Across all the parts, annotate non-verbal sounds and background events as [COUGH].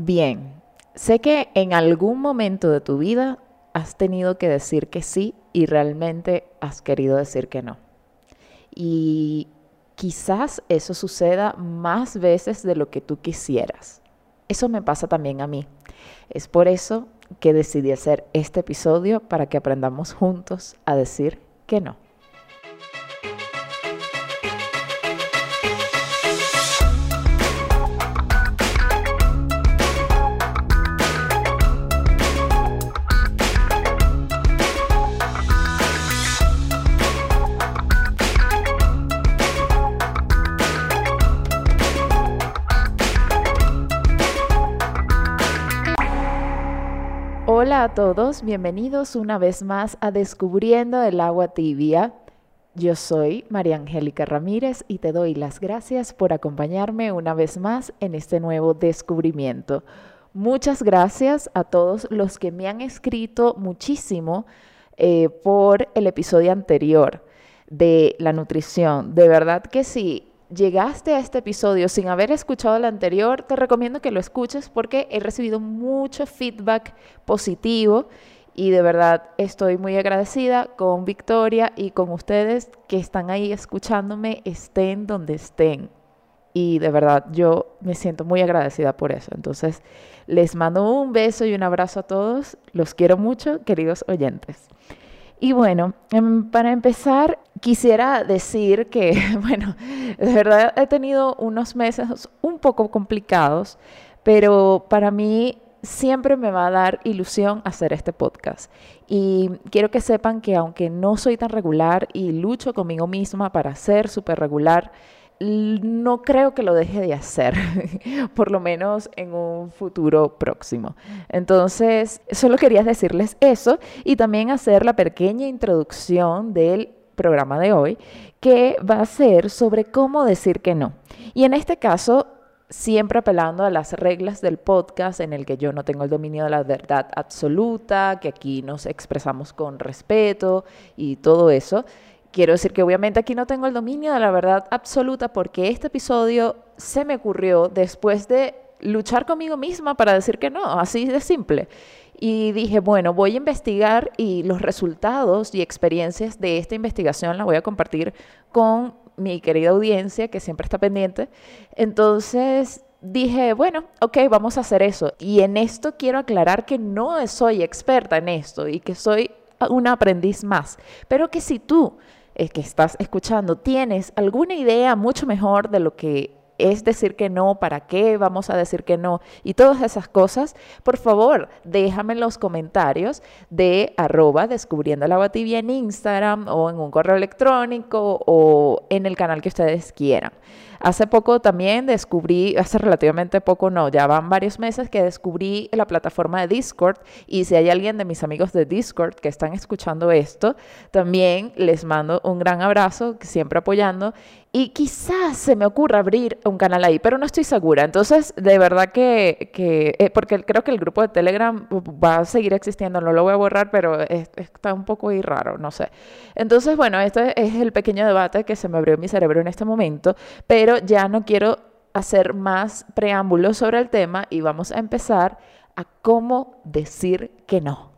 Bien, sé que en algún momento de tu vida has tenido que decir que sí y realmente has querido decir que no. Y quizás eso suceda más veces de lo que tú quisieras. Eso me pasa también a mí. Es por eso que decidí hacer este episodio para que aprendamos juntos a decir que no. Hola a todos, bienvenidos una vez más a Descubriendo el agua tibia. Yo soy María Angélica Ramírez y te doy las gracias por acompañarme una vez más en este nuevo descubrimiento. Muchas gracias a todos los que me han escrito muchísimo eh, por el episodio anterior de la nutrición. De verdad que sí, llegaste a este episodio sin haber escuchado el anterior, te recomiendo que lo escuches porque he recibido mucho feedback positivo y de verdad estoy muy agradecida con Victoria y con ustedes que están ahí escuchándome, estén donde estén. Y de verdad yo me siento muy agradecida por eso. Entonces les mando un beso y un abrazo a todos. Los quiero mucho, queridos oyentes. Y bueno, em, para empezar, quisiera decir que, [LAUGHS] bueno, de verdad he tenido unos meses un poco complicados, pero para mí siempre me va a dar ilusión hacer este podcast. Y quiero que sepan que aunque no soy tan regular y lucho conmigo misma para ser súper regular, no creo que lo deje de hacer, [LAUGHS] por lo menos en un futuro próximo. Entonces, solo quería decirles eso y también hacer la pequeña introducción del programa de hoy, que va a ser sobre cómo decir que no. Y en este caso, siempre apelando a las reglas del podcast en el que yo no tengo el dominio de la verdad absoluta, que aquí nos expresamos con respeto y todo eso. Quiero decir que obviamente aquí no tengo el dominio de la verdad absoluta porque este episodio se me ocurrió después de luchar conmigo misma para decir que no, así de simple. Y dije, bueno, voy a investigar y los resultados y experiencias de esta investigación la voy a compartir con mi querida audiencia que siempre está pendiente. Entonces dije, bueno, ok, vamos a hacer eso. Y en esto quiero aclarar que no soy experta en esto y que soy una aprendiz más, pero que si tú que estás escuchando tienes alguna idea mucho mejor de lo que es decir que no, para qué vamos a decir que no y todas esas cosas, por favor, déjame en los comentarios de arroba descubriendo la agua tibia en Instagram o en un correo electrónico o en el canal que ustedes quieran. Hace poco también descubrí, hace relativamente poco no, ya van varios meses que descubrí la plataforma de Discord y si hay alguien de mis amigos de Discord que están escuchando esto, también les mando un gran abrazo, siempre apoyando y quizás se me ocurra abrir un canal ahí, pero no estoy segura. Entonces, de verdad que, eh, porque creo que el grupo de Telegram va a seguir existiendo, no lo voy a borrar, pero está un poco ahí raro, no sé. Entonces, bueno, este es el pequeño debate que se me abrió en mi cerebro en este momento, pero ya no quiero hacer más preámbulos sobre el tema y vamos a empezar a cómo decir que no.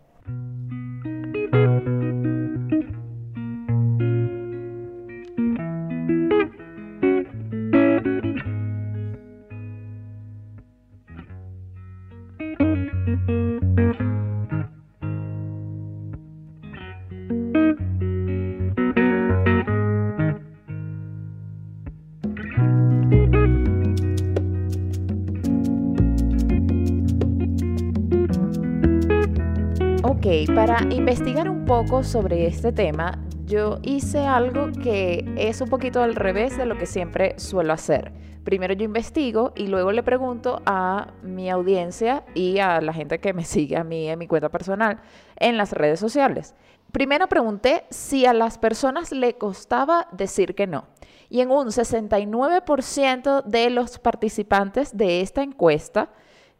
Investigar un poco sobre este tema, yo hice algo que es un poquito al revés de lo que siempre suelo hacer. Primero yo investigo y luego le pregunto a mi audiencia y a la gente que me sigue a mí en mi cuenta personal en las redes sociales. Primero pregunté si a las personas le costaba decir que no. Y en un 69% de los participantes de esta encuesta,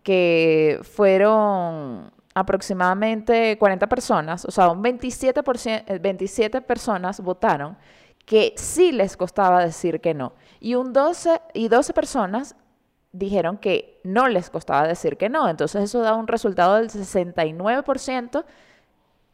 que fueron aproximadamente 40 personas, o sea, un 27%, 27 eh, personas votaron que sí les costaba decir que no. Y un 12 y 12 personas dijeron que no les costaba decir que no. Entonces eso da un resultado del 69%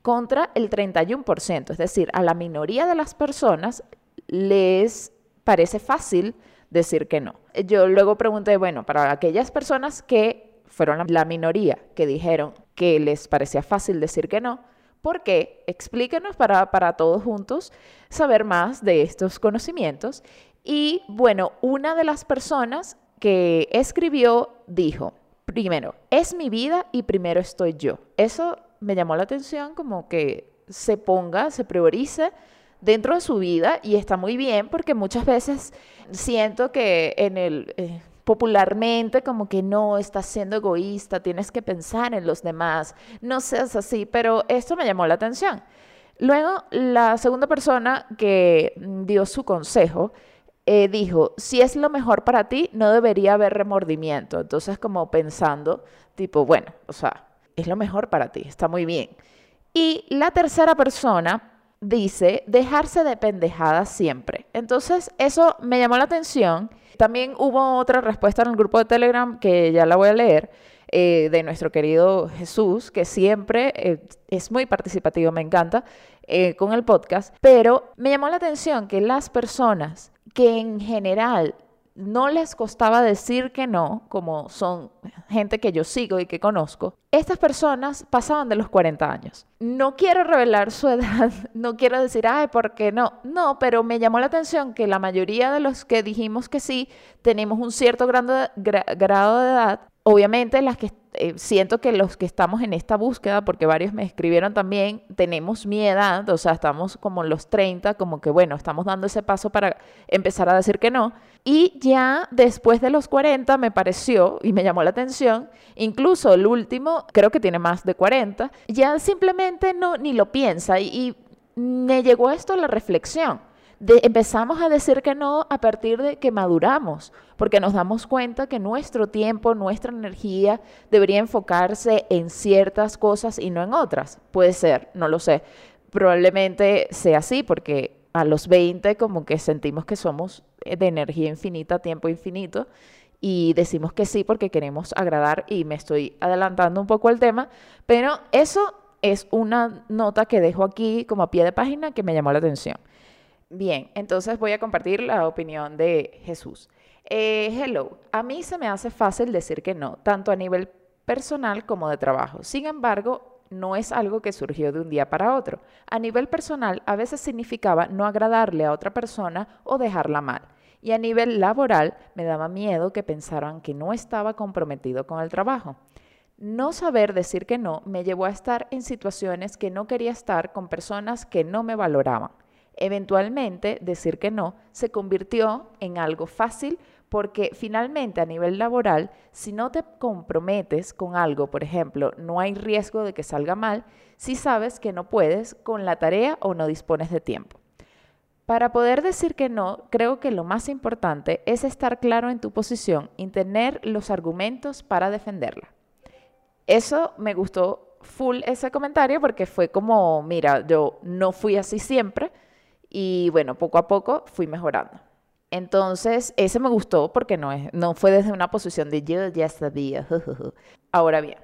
contra el 31%. Es decir, a la minoría de las personas les parece fácil decir que no. Yo luego pregunté, bueno, para aquellas personas que fueron la minoría que dijeron que les parecía fácil decir que no, ¿por qué? Explíquenos para, para todos juntos saber más de estos conocimientos. Y bueno, una de las personas que escribió dijo, primero, es mi vida y primero estoy yo. Eso me llamó la atención como que se ponga, se priorice dentro de su vida y está muy bien porque muchas veces siento que en el... Eh, popularmente como que no, estás siendo egoísta, tienes que pensar en los demás, no seas así, pero esto me llamó la atención. Luego, la segunda persona que dio su consejo eh, dijo, si es lo mejor para ti, no debería haber remordimiento. Entonces, como pensando, tipo, bueno, o sea, es lo mejor para ti, está muy bien. Y la tercera persona dice, dejarse de pendejadas siempre. Entonces, eso me llamó la atención. También hubo otra respuesta en el grupo de Telegram que ya la voy a leer. Eh, de nuestro querido Jesús, que siempre eh, es muy participativo, me encanta, con el podcast, pero me llamó la atención que las personas que en general no les costaba decir que no, como son gente que yo sigo y que conozco, estas personas pasaban de los 40 años. No quiero revelar su [LAUGHS] edad, no quiero decir, ay, ¿por qué no? No, pero me llamó la atención que la mayoría de los que dijimos que sí, tenemos un cierto grado de, edad. Obviamente las que eh, siento que los que estamos en esta búsqueda, porque varios me escribieron también, tenemos mi edad, o sea, estamos como los 30, como que bueno, estamos dando ese paso para empezar a decir que no. Y ya después de los 40 me pareció y me llamó la atención, incluso el último, creo que tiene más de 40, ya simplemente no ni lo piensa y, y me llegó esto la reflexión empezamos a decir que no a partir de que maduramos, porque nos damos cuenta que nuestro tiempo, nuestra energía debería enfocarse en ciertas cosas y no en otras. Puede ser, no lo sé. Probablemente sea así porque a los 20 como que sentimos que somos de energía infinita, tiempo infinito, y decimos que sí porque queremos agradar y me estoy adelantando un poco al tema, pero eso es una nota que dejo aquí como a pie de página que me llamó la atención. Bien, entonces voy a compartir la opinión de Jesús. Eh, hello, a mí se me hace fácil decir que no, tanto a nivel personal como de trabajo. Sin embargo, no es algo que surgió de un día para otro. A nivel personal, a veces significaba no agradarle a otra persona o dejarla mal. Y a nivel laboral, me daba miedo que pensaran que no estaba comprometido con el trabajo. No saber decir que no me llevó a estar en situaciones que no quería estar con personas que no me valoraban. Eventualmente, decir que no se convirtió en algo fácil porque finalmente a nivel laboral, si no te comprometes con algo, por ejemplo, no hay riesgo de que salga mal si sabes que no puedes con la tarea o no dispones de tiempo. Para poder decir que no, creo que lo más importante es estar claro en tu posición y tener los argumentos para defenderla. Eso me gustó full ese comentario porque fue como, mira, yo no fui así siempre, y bueno, poco a poco fui mejorando. Entonces, ese me gustó porque no, es, no fue desde una posición de yo ya sabía. [LAUGHS] Ahora bien,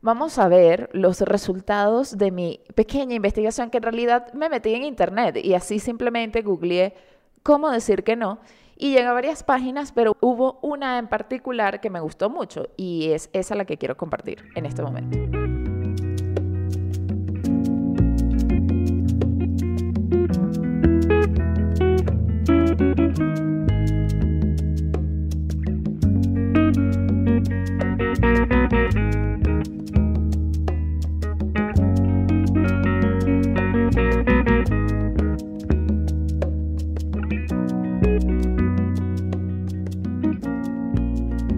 vamos a ver los resultados de mi pequeña investigación que en realidad me metí en internet y así simplemente googleé cómo decir que no y llegué a varias páginas, pero hubo una en particular que me gustó mucho y es esa la que quiero compartir en este momento. Música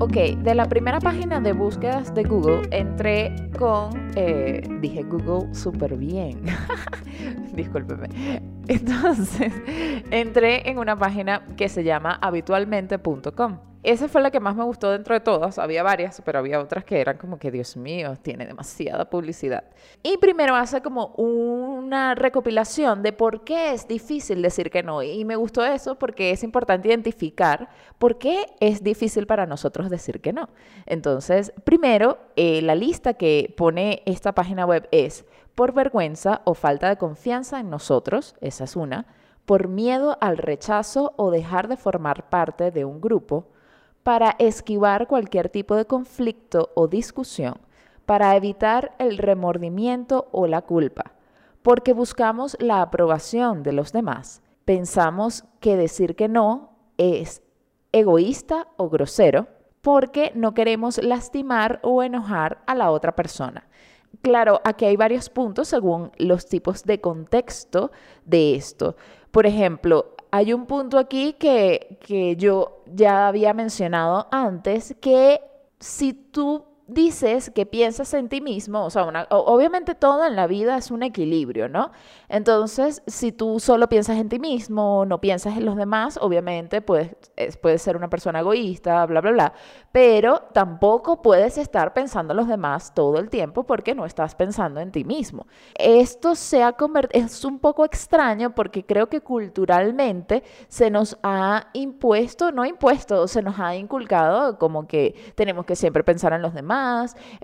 Ok, de la primera página de búsquedas de Google entré con, eh, dije Google súper bien, [LAUGHS] discúlpeme. Entonces, [LAUGHS] entré en una página que se llama habitualmente.com. esa fue la que más me gustó dentro de todas. Había varias, pero había otras que eran como que, Dios mío, tiene demasiada publicidad. Y primero hace como una recopilación de por qué es difícil decir que no. Y me gustó eso porque es importante identificar por qué es difícil para nosotros decir que no. Entonces, primero, eh, la lista que pone esta página web es por vergüenza o falta de confianza en nosotros, esa es una, por miedo al rechazo o dejar de formar parte de un grupo, para esquivar cualquier tipo de conflicto o discusión, para evitar el remordimiento o la culpa, porque buscamos la aprobación de los demás. Pensamos que decir que no es egoísta o grosero, porque no queremos lastimar o enojar a la otra persona. Claro, aquí hay varios puntos según los tipos de contexto de esto. Por ejemplo, hay un punto aquí que, que yo ya había mencionado antes, que si tú dices que piensas en ti mismo, o sea, obviamente todo en la vida es un equilibrio, ¿no? Entonces, si tú solo piensas en ti mismo, no piensas en los demás, obviamente puedes, puedes ser una persona egoísta, bla, bla, bla, pero tampoco puedes estar pensando en los demás todo el tiempo porque no estás pensando en ti mismo. Esto se ha convertido, es un poco extraño porque creo que culturalmente se nos ha impuesto, no impuesto, se nos ha inculcado como que tenemos que siempre pensar en los demás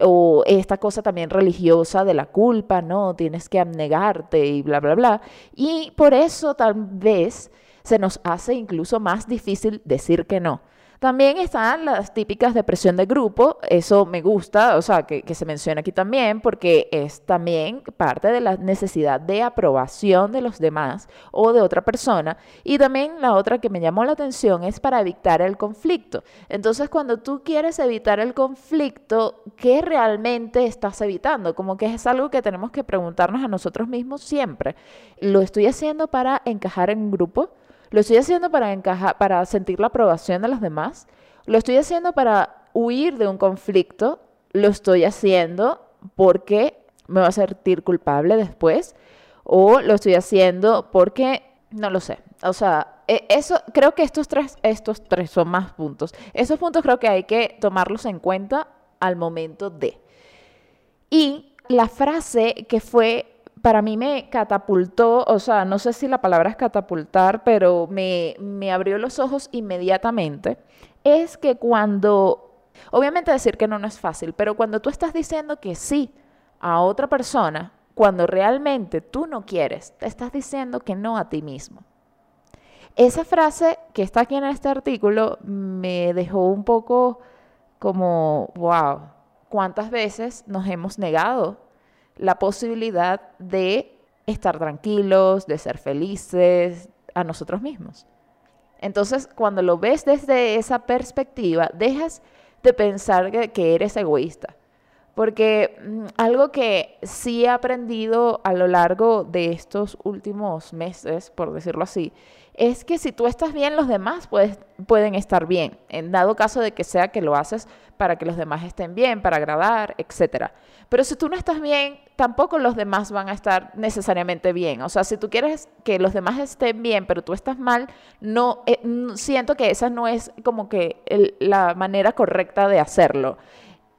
o esta cosa también religiosa de la culpa, ¿no? Tienes que abnegarte y bla, bla, bla. Y por eso tal vez se nos hace incluso más difícil decir que no. También están las típicas depresión de grupo, eso me gusta, o sea, que, se menciona aquí también, porque es también parte de la necesidad de aprobación de los demás o de otra persona. Y también la otra que me llamó la atención es para evitar el conflicto. Entonces, cuando tú quieres evitar el conflicto, ¿qué realmente estás evitando? Como que es algo que tenemos que preguntarnos a nosotros mismos siempre. ¿Lo estoy haciendo para encajar en un grupo? ¿Lo estoy haciendo para encajar, para sentir la aprobación de los demás? ¿Lo estoy haciendo para huir de un conflicto? ¿Lo estoy haciendo porque me va a sentir culpable después? ¿O lo estoy haciendo porque no lo sé? O sea, e, eso creo que estos tres, estos tres son más puntos. Esos puntos creo que hay que tomarlos en cuenta al momento de. Y la frase que fue para mí me catapultó, o sea, no sé si la palabra es catapultar, pero me, me abrió los ojos inmediatamente, es que cuando, obviamente decir que no, no es fácil, pero cuando tú estás diciendo que sí a otra persona, cuando realmente tú no quieres, te estás diciendo que no a ti mismo. Esa frase que está aquí en este artículo me dejó un poco como, wow, ¿cuántas veces nos hemos negado la posibilidad de estar tranquilos, de ser felices a nosotros mismos. Entonces, cuando lo ves desde esa perspectiva, dejas de pensar que, eres egoísta. Porque mm, algo que sí he aprendido a lo largo de estos últimos meses, por decirlo así, es que si tú estás bien, los demás pueden estar bien, en dado caso de que sea que lo haces para que los demás estén bien, para agradar, etc. Pero si tú no estás bien, tampoco los demás van a estar necesariamente bien. O sea, si tú quieres que los demás estén bien, pero tú estás mal, no eh, siento que esa no es como que la manera correcta de hacerlo.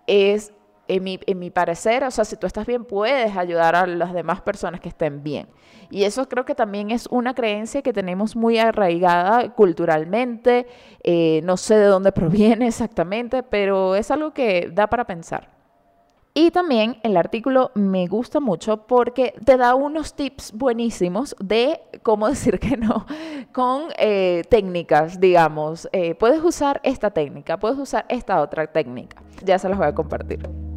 Es en mi, en mi parecer, o sea, si tú estás bien, puedes ayudar a las demás personas que estén bien. Y eso creo que también es una creencia que tenemos muy arraigada culturalmente. Eh, no sé de dónde [LAUGHS] proviene exactamente, pero es algo que da para pensar. Y también el artículo me gusta mucho porque te da unos tips buenísimos de cómo [LAUGHS] decir que no con eh, técnicas, digamos. Eh, puedes usar esta técnica, puedes usar esta otra técnica. Ya se las voy a compartir.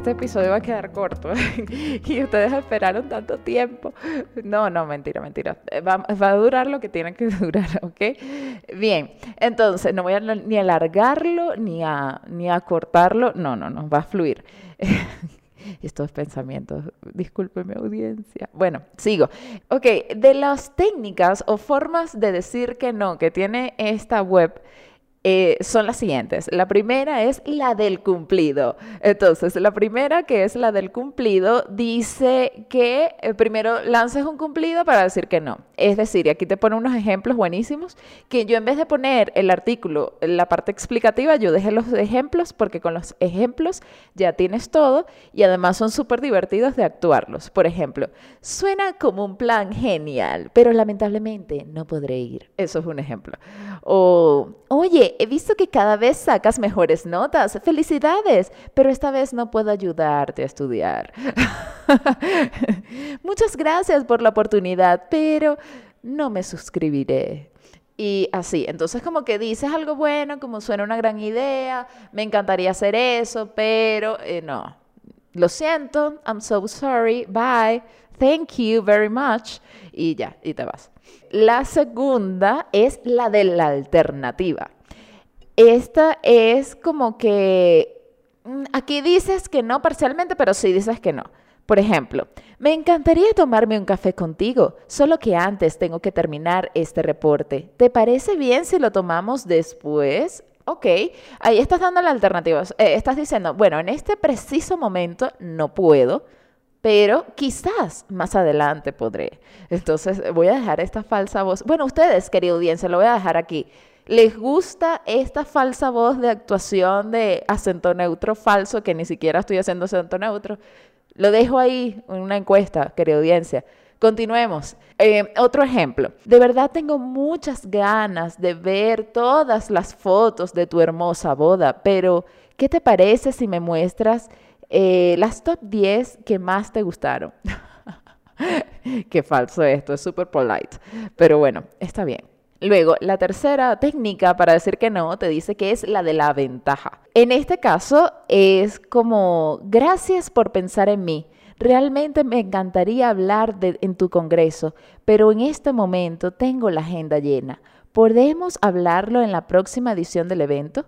Este, episodio va a quedar corto [LAUGHS] y ustedes esperaron tanto tiempo. No, no, mentira, mentira. Va, va, a durar lo que tiene que [LAUGHS] durar, ¿ok? Bien, entonces no voy a ni alargarlo ni a, ni a cortarlo. No, no, no, va a fluir. [LAUGHS] estos pensamientos. Discúlpeme audiencia. Bueno, sigo. Ok, de las técnicas o formas de decir que no que tiene esta web, eh, son las siguientes. La primera es la del cumplido. Entonces, la primera, que es la del cumplido, dice que eh, primero lances un cumplido para decir que no. Es decir, y aquí te pone unos ejemplos buenísimos, que yo en vez de poner el artículo, la parte explicativa, yo dejé los ejemplos porque con los ejemplos ya tienes todo y además son súper divertidos de actuarlos. Por ejemplo, suena como un plan genial, pero lamentablemente no podré ir. Eso es un ejemplo. O, oye, he visto que cada vez sacas mejores notas. Felicidades, pero esta vez no puedo ayudarte a estudiar. [LAUGHS] Muchas gracias por la oportunidad, pero no me suscribiré. Y así, entonces como que dices algo bueno, como suena una gran idea, me encantaría hacer eso, pero eh, no. Lo siento, I'm so sorry, bye, thank you very much, y ya, y te vas. La segunda es la de la alternativa. Esta es como que mm, aquí dices que no parcialmente, pero sí dices que no. Por ejemplo, me encantaría tomarme un café contigo, solo que antes tengo que terminar este reporte. ¿Te parece bien si lo tomamos después? Ok, ahí estás dando la alternativa. Eh, estás diciendo, bueno, en este preciso momento no puedo, pero quizás más adelante podré. Entonces voy a dejar esta falsa voz. Bueno, ustedes, querida audiencia, lo voy a dejar aquí. ¿Les gusta esta falsa voz de actuación de acento neutro falso, que ni siquiera estoy haciendo acento neutro? Lo dejo ahí en una encuesta, querida audiencia. Continuemos. Eh, otro ejemplo. De verdad tengo muchas ganas de ver todas las fotos de tu hermosa boda, pero ¿qué te parece si me muestras eh, las top 10 que más te gustaron? [LAUGHS] Qué falso esto, es súper polite. Pero bueno, está bien. Luego, la tercera técnica para decir que no te dice que es la de la ventaja. En este caso es como, gracias por pensar en mí. Realmente me encantaría hablar en tu congreso, pero en este momento tengo la agenda llena. ¿Podemos hablarlo en la próxima edición del evento?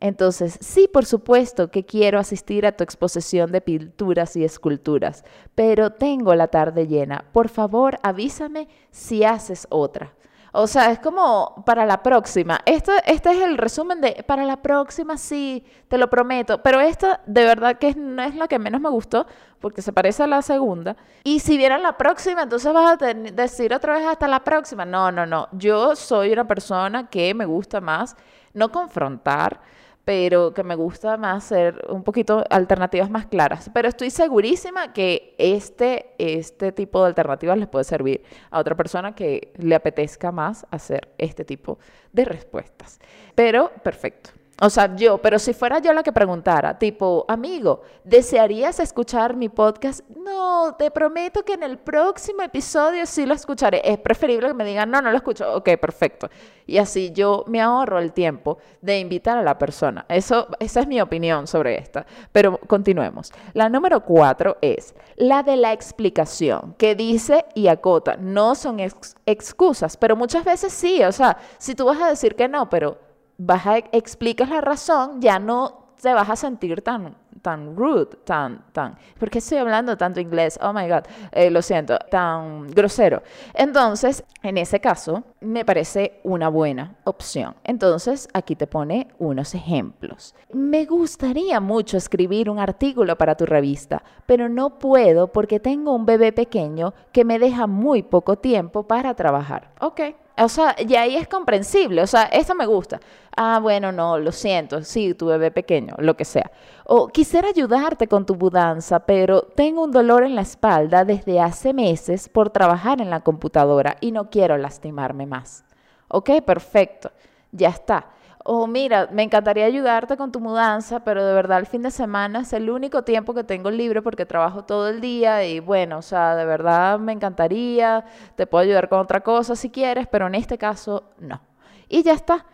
Entonces, sí, por supuesto que quiero asistir a tu exposición de pinturas y esculturas, pero tengo la tarde llena. Por favor, avísame si haces otra. O sea, es como para la próxima. Esto, este es el resumen de para la próxima, sí, te lo prometo. Pero esta de verdad que no es la que menos me gustó porque se parece a la segunda. Y si vieran la próxima, entonces vas a decir otra vez hasta la próxima. No, no, no. Yo soy una persona que me gusta más no confrontar pero que me gusta más ser un poquito alternativas más claras. Pero estoy segurísima que este, este tipo de alternativas les puede servir a otra persona que le apetezca más hacer este tipo de respuestas. Pero perfecto. O sea, yo, pero si fuera yo la que preguntara, tipo, amigo, ¿desearías escuchar mi podcast? No, te prometo que en el próximo episodio sí lo escucharé. Es preferible que me digan, no, no lo escucho. Ok, perfecto. Y así yo me ahorro el tiempo de invitar a la persona. Eso, esa es mi opinión sobre esta. Pero continuemos. La número cuatro es la de la explicación, que dice y acota, no son excusas, pero muchas veces sí. O sea, si tú vas a decir que no, pero vas a explicas la razón, ya no te vas a sentir tan, tan rude, tan, tan, ¿por qué estoy hablando tanto inglés? Oh my God, eh, lo siento, tan grosero. Entonces, en ese caso, me parece una buena opción. Entonces, aquí te pone unos ejemplos. Me gustaría mucho escribir un artículo para tu revista, pero no puedo porque tengo un bebé pequeño que me deja muy poco tiempo para trabajar. Ok. O sea, y ahí es comprensible. O sea, esto me gusta. Ah, bueno, no, lo siento. Sí, tu bebé pequeño, lo que sea. O quisiera ayudarte con tu mudanza, pero tengo un dolor en la espalda desde hace meses por trabajar en la computadora y no quiero lastimarme más. Ok, perfecto. Ya está o mira, me encantaría ayudarte con tu mudanza, pero de verdad el fin de semana es el único tiempo que tengo libre porque trabajo todo el día y bueno, o sea, de verdad me encantaría, te puedo ayudar con otra cosa si quieres, pero en este caso no. Y ya está.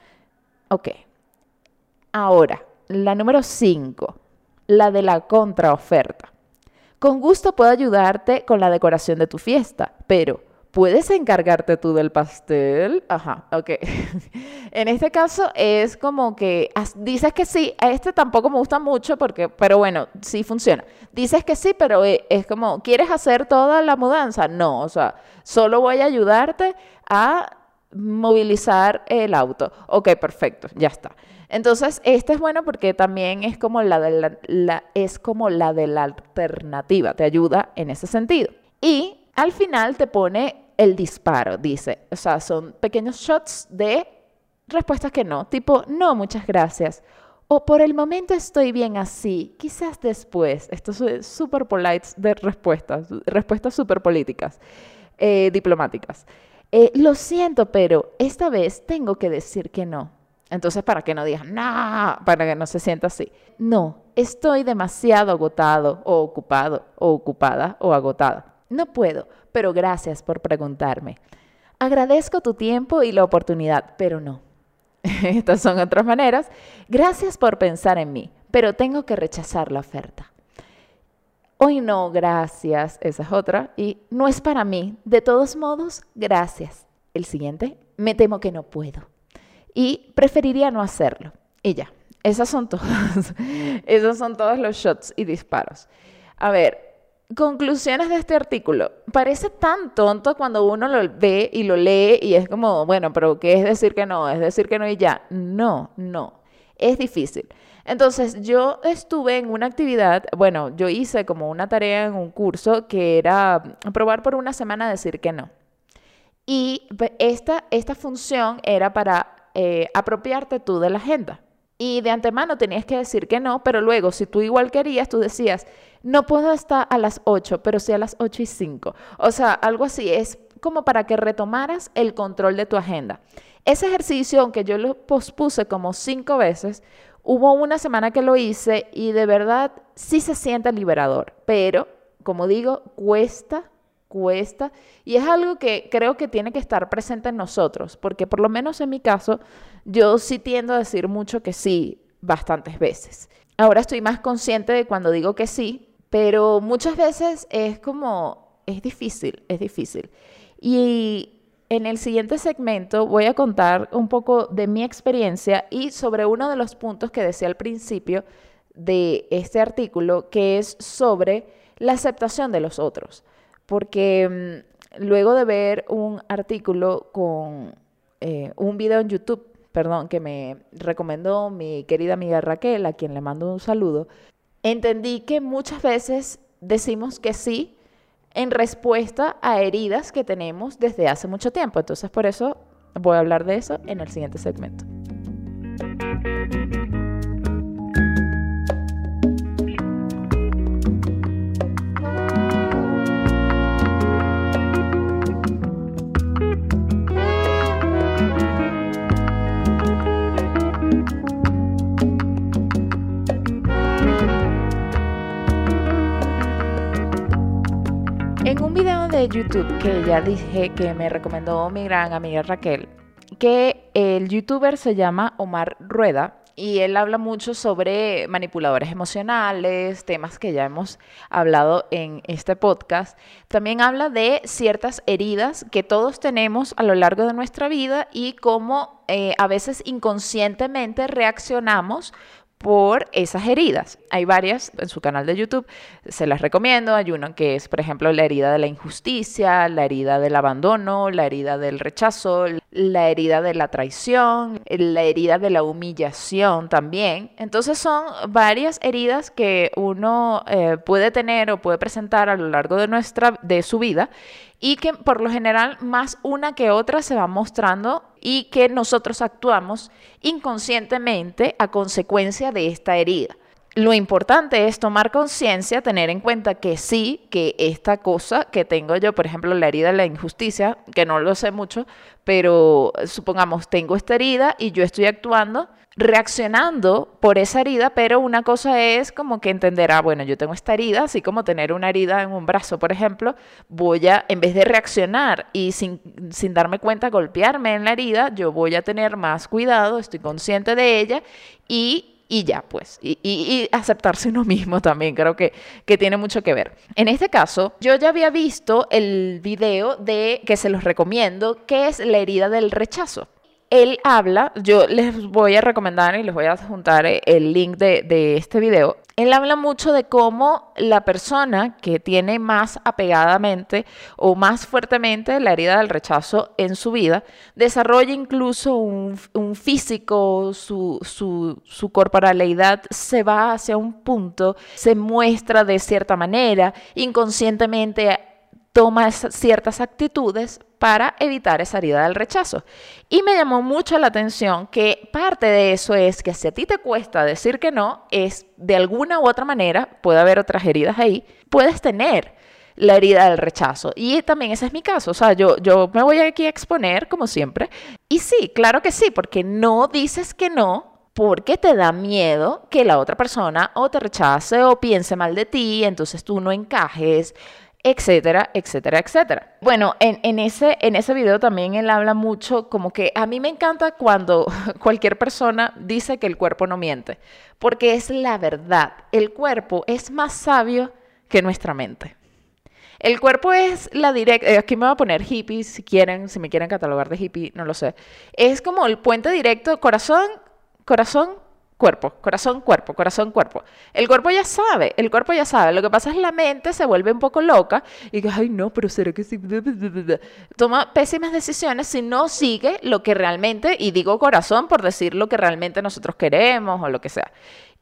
Ok. Ahora, la número 5. la de la contraoferta. Con gusto puedo ayudarte con la decoración de tu fiesta, pero ¿puedes encargarte tú del pastel? Ajá, ok. [LAUGHS] en este caso es como que dices que sí, a este tampoco me gusta mucho porque, pero bueno, sí funciona. Dices que sí, pero e, es como, ¿quieres hacer toda la mudanza? No, o sea, solo voy a ayudarte a movilizar el auto. Ok, perfecto, ya está. Entonces, este es bueno porque también es como la de la, es como la de la alternativa, te ayuda en ese sentido. Y al final te pone el disparo, dice, o sea, son pequeños shots de respuestas que no, tipo, no, muchas gracias. O por el momento estoy bien así, quizás después. Esto es súper polite de respuestas, respuestas súper políticas, eh, diplomáticas. Eh, lo siento, pero esta vez tengo que decir que no. Entonces, para que no digan, no, para que no se sienta así. No, estoy demasiado agotado o ocupado o ocupada o agotada. No puedo, pero gracias por preguntarme. Agradezco tu tiempo y la oportunidad, pero no. [LAUGHS] Estas son otras maneras. Gracias por pensar en mí, pero tengo que rechazar la oferta. Hoy no, gracias. Esa es otra. Y no es para mí. De todos modos, gracias. El siguiente, me temo que no puedo y preferiría no hacerlo. Y ya, esas son [LAUGHS] todas. Esos son todos los shots y disparos. A ver, conclusiones de este artículo. Parece tan tonto cuando uno lo ve y lo lee y es como, bueno, pero ¿qué es decir que no? Es decir que no y ya. No, no. Es difícil. Entonces, yo estuve en una actividad, bueno, yo hice como una tarea en un curso que era probar por una semana decir que no. Y esta, esta función era para eh, apropiarte tú de la agenda. Y de antemano tenías que decir que no, pero luego si tú igual querías, tú decías, no puedo estar a las 8, pero sí a las 8 y 5. O sea, algo así, es como para que retomaras el control de tu agenda. Ese ejercicio, aunque yo lo pospuse como cinco veces, hubo una semana que lo hice y de verdad sí se siente liberador, pero como digo, cuesta cuesta y es algo que creo que tiene que estar presente en nosotros, porque por lo menos en mi caso yo sí tiendo a decir mucho que sí bastantes veces. Ahora estoy más consciente de cuando digo que sí, pero muchas veces es como, es difícil, es difícil. Y en el siguiente segmento voy a contar un poco de mi experiencia y sobre uno de los puntos que decía al principio de este artículo, que es sobre la aceptación de los otros porque mm, luego de ver un artículo con eh, un video en YouTube, perdón, que me recomendó mi querida amiga Raquel, a quien le mando un saludo, entendí que muchas veces decimos que sí en respuesta a heridas que tenemos desde hace mucho tiempo. Entonces, por eso voy a hablar de eso en el siguiente segmento. De YouTube que ya dije que me recomendó mi gran amiga Raquel, que el youtuber se llama Omar Rueda y él habla mucho sobre manipuladores emocionales, temas que ya hemos hablado en este podcast. También habla de ciertas heridas que todos tenemos a lo largo de nuestra vida y cómo eh, a veces inconscientemente reaccionamos por esas heridas. Hay varias en su canal de YouTube, se las recomiendo. Hay uno que es, por ejemplo, la herida de la injusticia, la herida del abandono, la herida del rechazo, la herida de la traición, la herida de la humillación también. Entonces son varias heridas que uno eh, puede tener o puede presentar a lo largo de, nuestra, de su vida y que por lo general más una que otra se va mostrando y que nosotros actuamos inconscientemente a consecuencia de esta herida. Lo importante es tomar conciencia, tener en cuenta que sí, que esta cosa que tengo yo, por ejemplo, la herida de la injusticia, que no lo sé mucho, pero supongamos tengo esta herida y yo estoy actuando reaccionando por esa herida, pero una cosa es como que entender, ah, bueno, yo tengo esta herida, así como tener una herida en un brazo, por ejemplo, voy a, en vez de reaccionar y sin, sin darme cuenta golpearme en la herida, yo voy a tener más cuidado, estoy consciente de ella y y ya, pues. Y, aceptarse uno [LAUGHS] mismo también, creo que, que tiene mucho que ver. En este caso, yo ya había visto el video de, que se los recomiendo, que es la herida del rechazo él habla, yo les voy a recomendar y les voy a juntar el link de, este video. Él habla mucho de cómo la persona que tiene más apegadamente o más fuertemente la herida del rechazo en su vida desarrolla incluso un, un físico, su, su, su corporalidad se va hacia un punto, se muestra de cierta manera, inconscientemente toma ciertas actitudes para evitar esa herida del rechazo. Y me llamó mucho la atención que parte de eso es que si a ti te cuesta decir que no, es de alguna u otra manera, puede haber otras heridas ahí, puedes tener la herida del rechazo. Y también ese es mi caso. O sea, yo, yo me voy aquí a exponer, como siempre. Y sí, claro que sí, porque no dices que no porque te da miedo que la otra persona o te rechace o piense mal de ti, entonces tú no encajes etcétera, etcétera, etcétera. Bueno, en, ese, en ese video también él habla mucho como que a mí me encanta cuando [LAUGHS] cualquier persona dice que el cuerpo no miente, porque es la verdad. El cuerpo es más sabio que nuestra mente. El cuerpo es la directa, eh, aquí me voy a poner hippie si quieren, si me quieren catalogar de hippie, no lo sé. Es como el puente directo, corazón, corazón, cuerpo, corazón, cuerpo, corazón, cuerpo. El cuerpo ya sabe, el cuerpo ya sabe. Lo que pasa es la mente se vuelve un poco loca y que, ay, no, pero será que sí. Toma pésimas decisiones si no sigue lo que realmente, y digo corazón por decir lo que realmente nosotros queremos o lo que sea.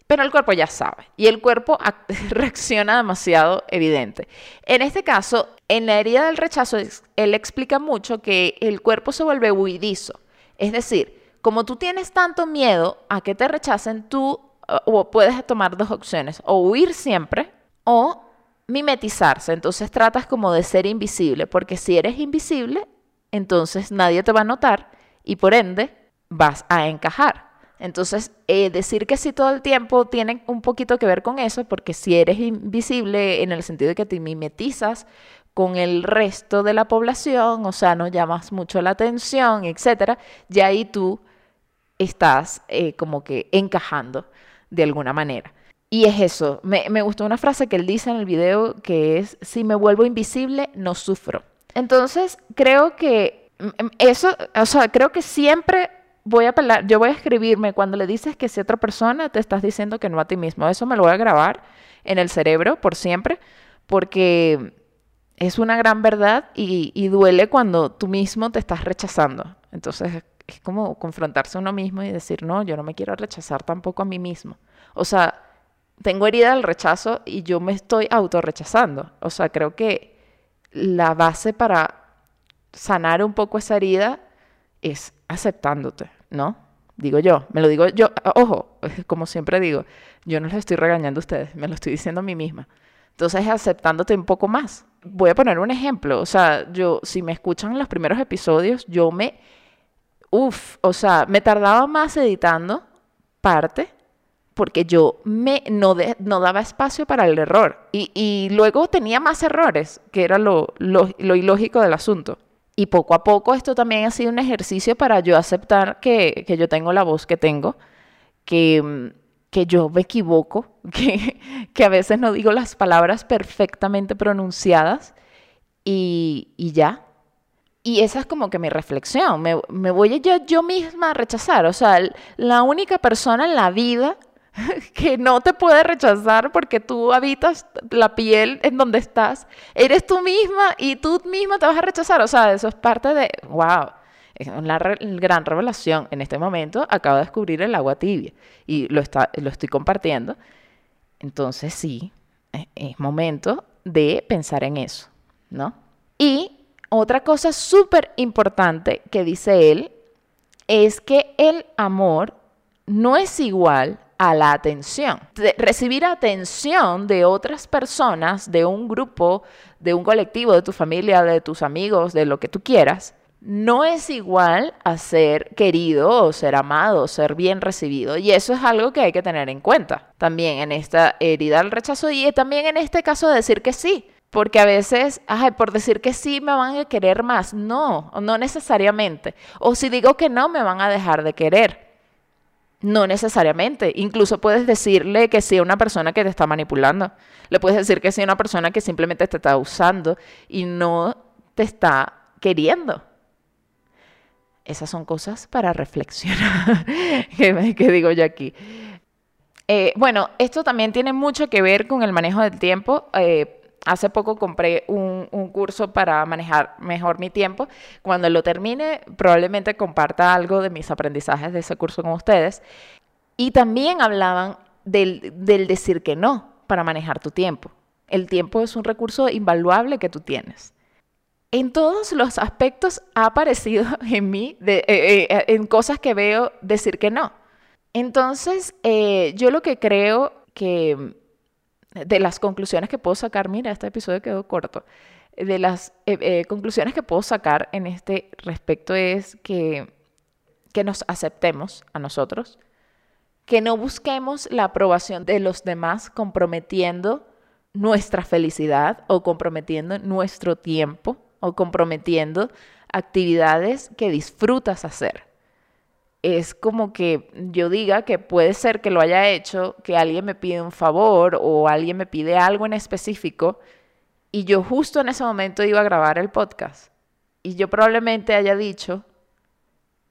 Pero el cuerpo ya sabe y el cuerpo [LAUGHS] reacciona demasiado evidente. En este caso, en la herida del rechazo, él explica mucho que el cuerpo se vuelve huidizo. Es decir, como tú tienes tanto miedo a que te rechacen, tú o puedes tomar dos opciones, o huir siempre o mimetizarse. Entonces tratas como de ser invisible, porque si eres invisible, entonces nadie te va a notar y por ende vas a encajar. Entonces, eh, decir que sí todo el tiempo tiene un poquito que ver con eso, porque si eres invisible en el sentido de que te mimetizas con el resto de la población, o sea, no llamas mucho la atención, etcétera, ya ahí tú estás eh, como que encajando de alguna manera. Y es eso, me, me gustó una frase que él dice en el video que es, si me vuelvo invisible, no sufro. Entonces, creo que mm, mm, eso, o sea, creo que siempre voy a apelar, yo voy a escribirme cuando le dices que si otra persona te estás diciendo que no a ti mismo, eso me lo voy a grabar en el cerebro por siempre, porque es una gran verdad y, y duele cuando tú mismo te estás rechazando. Entonces, es como confrontarse a uno mismo y decir, no, yo no me quiero rechazar tampoco a mí mismo. O sea, tengo herida del rechazo y yo me estoy autorrechazando. O sea, creo que la base para sanar un poco esa herida es aceptándote, ¿no? Digo yo, me lo digo yo, ojo, [LAUGHS] como siempre digo, yo no les estoy regañando a ustedes, me lo estoy diciendo a mí misma. Entonces, aceptándote un poco más. Voy a poner un ejemplo, o sea, yo, si me escuchan los primeros episodios, yo me Uf, o sea, me tardaba más editando parte porque yo me, no, daba espacio para el error. Y, luego tenía más errores, que era lo, lo, ilógico del asunto. Y poco a poco esto también ha sido un ejercicio para yo aceptar que, yo tengo la voz que tengo, que, que yo me equivoco, [LAUGHS] que, que, a veces no digo las palabras perfectamente pronunciadas y, y ya, y esa es como que mi reflexión. Me, voy yo, yo misma a rechazar. O sea, la única persona en la vida [LAUGHS] que no te puede rechazar porque tú habitas la piel en donde estás, eres tú misma y tú misma te vas a rechazar. O sea, eso es parte de, wow, es una gran revelación. En este momento acabo de descubrir el agua tibia y lo, está, lo estoy compartiendo. Entonces sí, e, es momento de pensar en eso, ¿no? Y otra cosa súper importante que dice él es que el amor no es igual a la atención. recibir atención de otras personas, de un grupo, de un colectivo, de tu familia, de tus amigos, de lo que tú quieras, no es igual a ser querido o ser amado ser bien recibido. Y eso es algo que hay que tener en cuenta también en esta herida del rechazo y también en este caso de decir que sí. Porque a veces, por decir que sí me van a querer más. No, no necesariamente. O si digo que no, me van a dejar de querer. No necesariamente. Incluso puedes decirle que sí a una persona que te está manipulando. Le puedes decir que sí a una persona que simplemente te está usando y no te está queriendo. Esas son cosas para reflexionar, [LAUGHS] que, digo yo aquí. Eh, bueno, esto también tiene mucho que ver con el manejo del tiempo. Eh, hace poco compré un, curso para manejar mejor mi tiempo. Cuando lo termine, probablemente comparta algo de mis aprendizajes de ese curso con ustedes. Y también hablaban del, decir que no para manejar tu tiempo. El tiempo es un recurso invaluable que tú tienes en todos los aspectos ha aparecido [LAUGHS] en mí, eh, eh, en cosas que veo, decir que no. Entonces, eh, yo lo que creo que de las conclusiones que puedo sacar, mira, este episodio quedó corto, de las eh, eh, conclusiones que puedo sacar en este respecto es que, que nos aceptemos a nosotros, que no busquemos la aprobación de los demás comprometiendo nuestra felicidad o comprometiendo nuestro tiempo o comprometiendo actividades que disfrutas hacer es como que yo diga que puede ser que lo haya hecho, que alguien me pide un favor o alguien me pide algo en específico y yo justo en ese momento iba a grabar el podcast. Y yo probablemente haya dicho,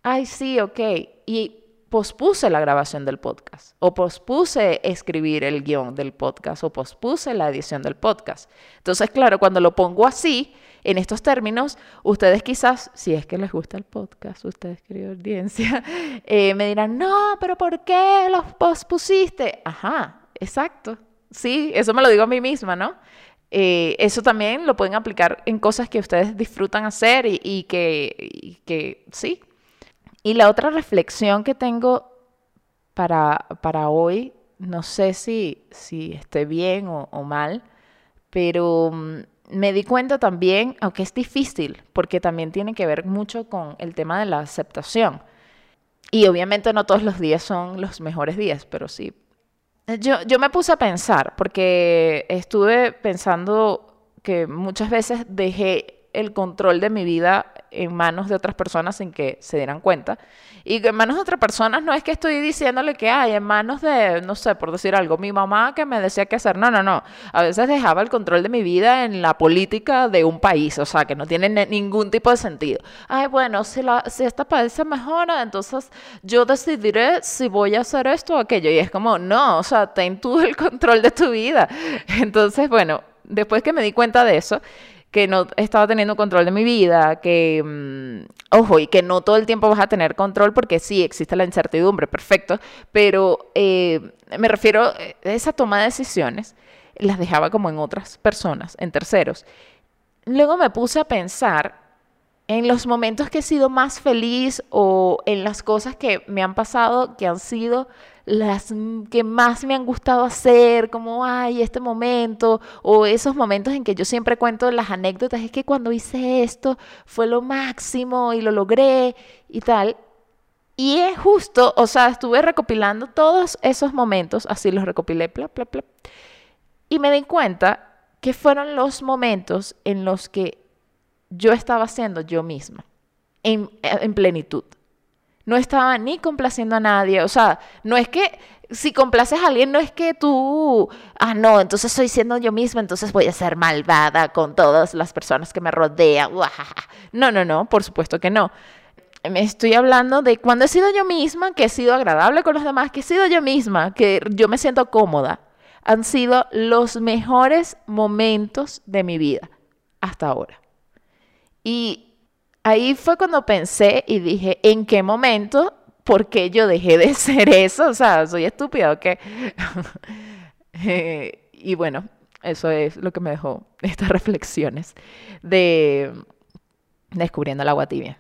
ay, sí, ok. Y pospuse la grabación del podcast, o pospuse escribir el guion del podcast, o pospuse la edición del podcast. Entonces, claro, cuando lo pongo así, en estos términos, ustedes quizás, si es que les gusta el podcast, ustedes, querida audiencia, [LAUGHS] eh, me dirán, no, pero ¿por qué los pospusiste? Ajá, exacto. Sí, eso me lo digo a mí misma, ¿no? Eh, eso también lo pueden aplicar en cosas que ustedes disfrutan hacer y, que, que, sí. Y la otra reflexión que tengo para, para hoy, no sé si, si esté bien o, mal, pero mm, me di cuenta también, aunque es difícil, porque también tiene que ver mucho con el tema de la aceptación. Y obviamente no todos los días son los mejores días, pero sí. Yo, yo me puse a pensar, porque estuve pensando que muchas veces dejé el control de mi vida en manos de otras personas sin que se dieran cuenta. Y en manos de otras personas no es que estoy diciéndole que hay, en manos de, no sé, por decir algo, mi mamá que me decía qué hacer. No, no, no. A veces dejaba el control de mi vida en la política de un país, o sea, que no tiene ningún tipo de sentido. Ay, bueno, si, la, si esta país se mejora, entonces yo decidiré si voy a hacer esto o aquello. Y es como, no, o sea, ten tú el control de tu vida. [LAUGHS] Entonces, bueno, después que me di cuenta de eso, que no estaba teniendo control de mi vida, que, mm, ojo, y que no todo el tiempo vas a tener control porque sí, existe la incertidumbre, perfecto, pero eh, me refiero a eh, esa toma de decisiones, las dejaba como en otras personas, en terceros. Luego me puse a pensar en los momentos que he sido más feliz o en las cosas que me han pasado que han sido las que más me han gustado hacer, como, ay, este momento, o esos momentos en que yo siempre cuento las anécdotas, es que cuando hice esto fue lo máximo y lo logré y tal. Y es justo, o sea, estuve recopilando todos esos momentos, así los recopilé, bla, bla, bla, y me di cuenta que fueron los momentos en los que yo estaba siendo yo misma, en, en plenitud. No estaba ni complaciendo a nadie. O sea, no es que si complaces a alguien, no es que tú, ah, no, entonces estoy siendo yo misma, entonces voy a ser malvada con todas las personas que me rodean. No, no, no, por supuesto que no. Me estoy hablando de cuando he sido yo misma, que he sido agradable con los demás, que he sido yo misma, que yo me siento cómoda. Han sido los mejores momentos de mi vida hasta ahora. Y ahí fue cuando pensé y dije, ¿en qué momento? ¿Por qué yo dejé de [LAUGHS] ser eso? O sea, soy estúpida o qué. [LAUGHS] Y bueno, eso es lo que me dejó [LAUGHS] estas reflexiones de descubriendo el agua tibia.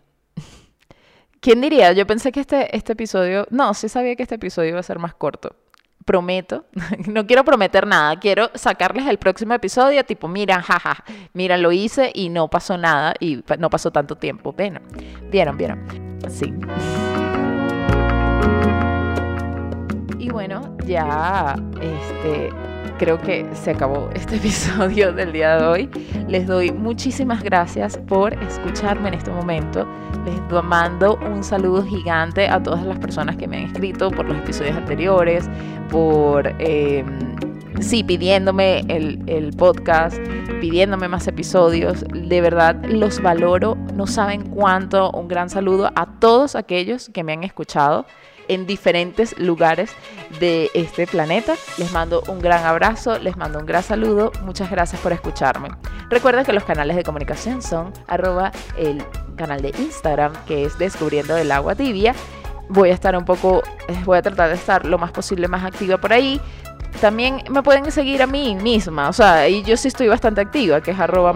¿Quién diría? Yo pensé que este, este episodio, no, sí sabía que este episodio iba a ser más corto, prometo, [LAUGHS] no quiero prometer nada, quiero sacarles el próximo episodio, tipo, mira, jaja, mira, lo hice y no pasó nada y no pasó tanto tiempo. Bueno, vieron, vieron. Sí. Y bueno, ya este, creo que se acabó [LAUGHS] este episodio del día de hoy. Les doy muchísimas gracias por escucharme en este momento. Les mando un saludo gigante a todas las personas que me han escrito por los episodios anteriores, por... Eh, sí, pidiéndome el, el, podcast, pidiéndome más episodios. De verdad los valoro, no saben cuánto. Un gran saludo a todos aquellos que me han escuchado en diferentes lugares de este planeta. Les mando un gran abrazo, les mando un gran saludo. Muchas gracias por escucharme. Recuerden que los canales de comunicación son arroba el canal de Instagram que es Descubriendo el Agua Tibia. Voy a estar un poco, eh, voy a tratar de estar lo más posible más activa por ahí también me pueden seguir a mí misma, o sea, y yo sí estoy bastante activa, que es arroba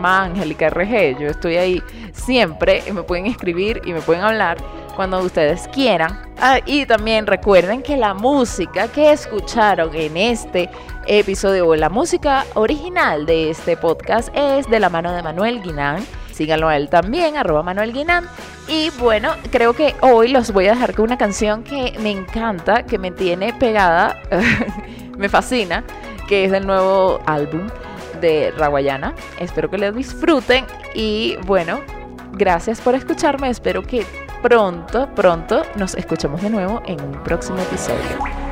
yo estoy ahí siempre y me pueden escribir y me pueden hablar cuando ustedes quieran. Ah, y también recuerden que la música que escucharon en este episodio o la música original de este podcast es de la mano de Manuel Guinán. Síganlo a él también, arroba Manuel Guinán. Y bueno, creo que hoy los voy a dejar con una canción que me encanta, que me tiene pegada. [LAUGHS] me fascina, que es del nuevo álbum de Raguayana. Espero que lo disfruten y bueno, gracias por escucharme. Espero que pronto, pronto nos escuchemos de nuevo en un próximo episodio.